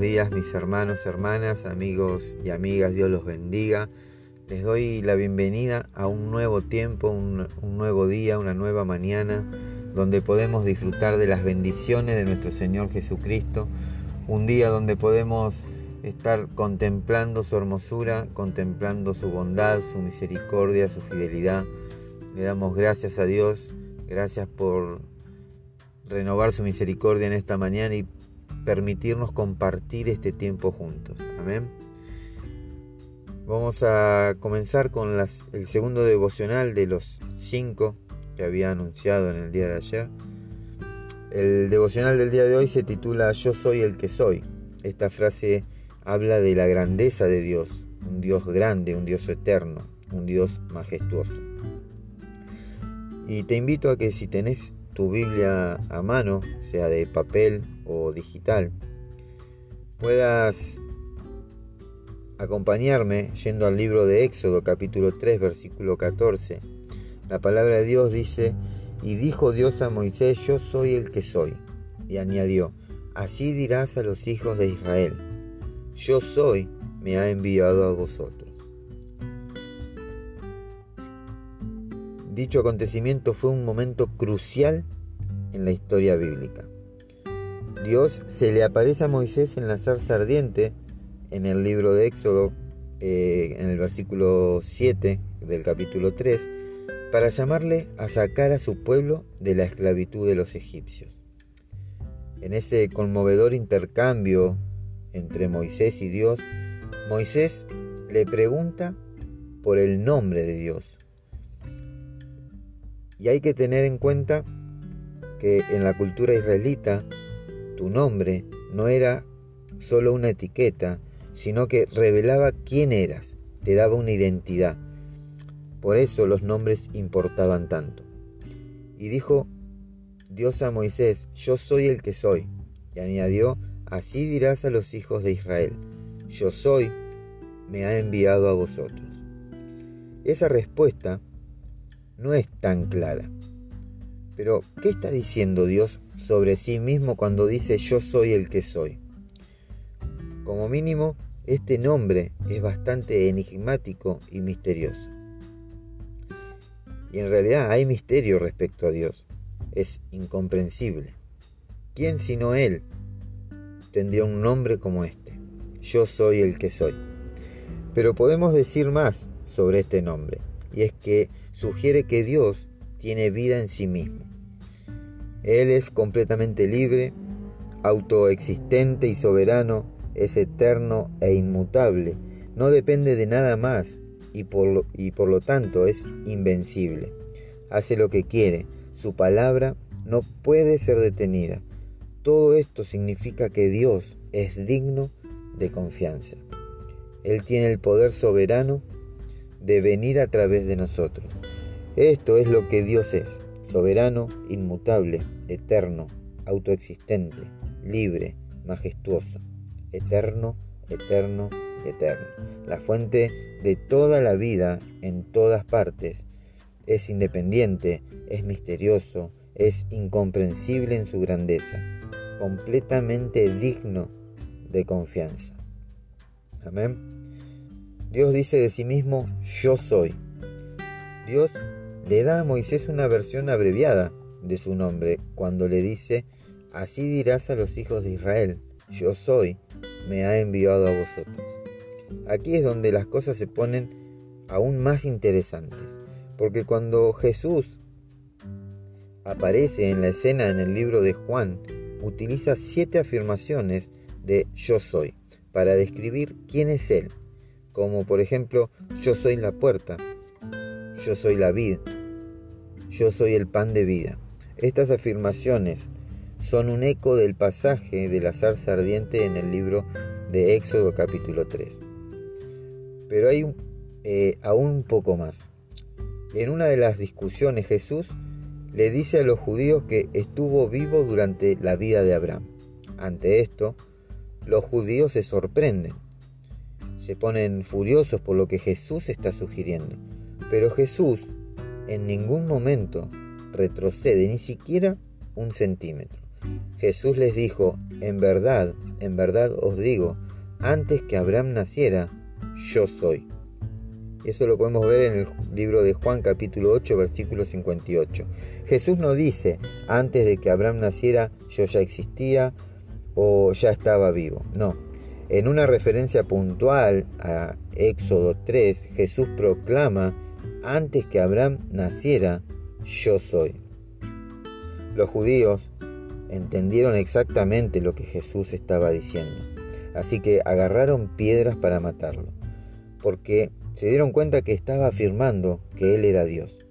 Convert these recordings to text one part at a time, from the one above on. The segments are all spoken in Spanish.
días mis hermanos, hermanas, amigos y amigas, Dios los bendiga. Les doy la bienvenida a un nuevo tiempo, un, nuevo día, una nueva mañana, donde podemos disfrutar de las bendiciones de nuestro Señor Jesucristo, un día donde podemos estar contemplando su hermosura, contemplando su bondad, su misericordia, su fidelidad. Le damos gracias a Dios, gracias por renovar su misericordia en esta mañana y permitirnos compartir este tiempo juntos. Amén. Vamos a comenzar con el segundo devocional de los cinco que había anunciado en el día de ayer. El devocional del día de hoy se titula Yo soy el que soy. Esta frase habla de la grandeza de Dios, un Dios grande, un Dios eterno, un Dios majestuoso. Y te invito a que si tenés tu Biblia a mano, sea de papel o digital, puedas acompañarme yendo al libro de Éxodo capítulo 3 versículo 14. La palabra de Dios dice, y dijo Dios a Moisés, yo soy el que soy. Y añadió, así dirás a los hijos de Israel, yo soy, me ha enviado a vosotros. Dicho acontecimiento fue un momento crucial en la historia bíblica. Dios se le aparece a Moisés en la zarza ardiente en el libro de Éxodo, eh, en el versículo 7 del capítulo 3, para llamarle a sacar a su pueblo de la esclavitud de los egipcios. En ese conmovedor intercambio entre Moisés y Dios, Moisés le pregunta por el nombre de Dios. Y hay que tener en cuenta que en la cultura israelita tu nombre no era solo una etiqueta, sino que revelaba quién eras, te daba una identidad. Por eso los nombres importaban tanto. Y dijo Dios a Moisés, yo soy el que soy. Y añadió, así dirás a los hijos de Israel, yo soy, me ha enviado a vosotros. Esa respuesta no es tan clara. Pero, ¿qué está diciendo Dios sobre sí mismo cuando dice yo soy el que soy? Como mínimo, este nombre es bastante enigmático y misterioso. Y en realidad hay misterio respecto a Dios. Es incomprensible. ¿Quién sino Él tendría un nombre como este? Yo soy el que soy. Pero podemos decir más sobre este nombre, y es que sugiere que Dios tiene vida en sí mismo. Él es completamente libre, autoexistente y soberano, es eterno e inmutable, no depende de nada más y por, lo, y por lo tanto es invencible. Hace lo que quiere, su palabra no puede ser detenida. Todo esto significa que Dios es digno de confianza. Él tiene el poder soberano de venir a través de nosotros. Esto es lo que Dios es, soberano, inmutable, eterno, autoexistente, libre, majestuoso, eterno, eterno, eterno. La fuente de toda la vida en todas partes. Es independiente, es misterioso, es incomprensible en su grandeza, completamente digno de confianza. Amén. Dios dice de sí mismo, yo soy. Dios le da a Moisés una versión abreviada de su nombre cuando le dice, así dirás a los hijos de Israel, yo soy, me ha enviado a vosotros. Aquí es donde las cosas se ponen aún más interesantes, porque cuando Jesús aparece en la escena en el libro de Juan, utiliza siete afirmaciones de yo soy para describir quién es Él como por ejemplo, yo soy la puerta, yo soy la vid, yo soy el pan de vida. Estas afirmaciones son un eco del pasaje de la zarza ardiente en el libro de Éxodo capítulo 3. Pero hay un, eh, aún un poco más. En una de las discusiones Jesús le dice a los judíos que estuvo vivo durante la vida de Abraham. Ante esto, los judíos se sorprenden se ponen furiosos por lo que Jesús está sugiriendo. Pero Jesús en ningún momento retrocede ni siquiera un centímetro. Jesús les dijo, en verdad, en verdad os digo, antes que Abraham naciera, yo soy. Eso lo podemos ver en el libro de Juan capítulo 8 versículo 58. Jesús no dice, antes de que Abraham naciera, yo ya existía o ya estaba vivo. No. En una referencia puntual a Éxodo 3, Jesús proclama, antes que Abraham naciera, yo soy. Los judíos entendieron exactamente lo que Jesús estaba diciendo, así que agarraron piedras para matarlo, porque se dieron cuenta que estaba afirmando que Él era Dios.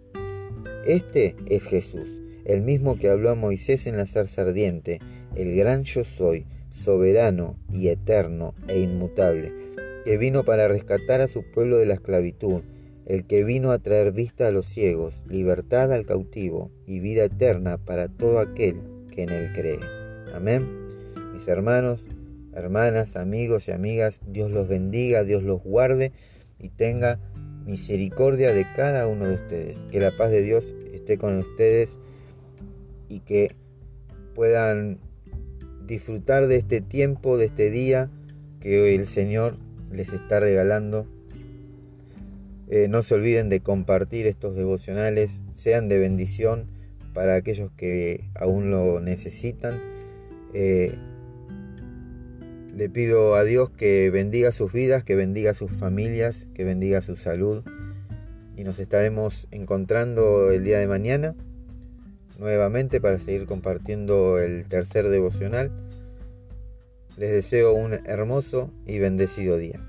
Este es Jesús, el mismo que habló a Moisés en la zarza ardiente, el gran yo soy, soberano y eterno e inmutable, que vino para rescatar a su pueblo de la esclavitud, el que vino a traer vista a los ciegos, libertad al cautivo y vida eterna para todo aquel que en él cree. Amén. Mis hermanos, hermanas, amigos y amigas, Dios los bendiga, Dios los guarde y tenga misericordia de cada uno de ustedes. Que la paz de Dios esté con ustedes y que puedan disfrutar de este tiempo, de este día que hoy el Señor les está regalando. Eh, no se olviden de compartir estos devocionales, sean de bendición para aquellos que aún lo necesitan. Eh, le pido a Dios que bendiga sus vidas, que bendiga sus familias, que bendiga su salud. Y nos estaremos encontrando el día de mañana nuevamente para seguir compartiendo el tercer devocional. Les deseo un hermoso y bendecido día.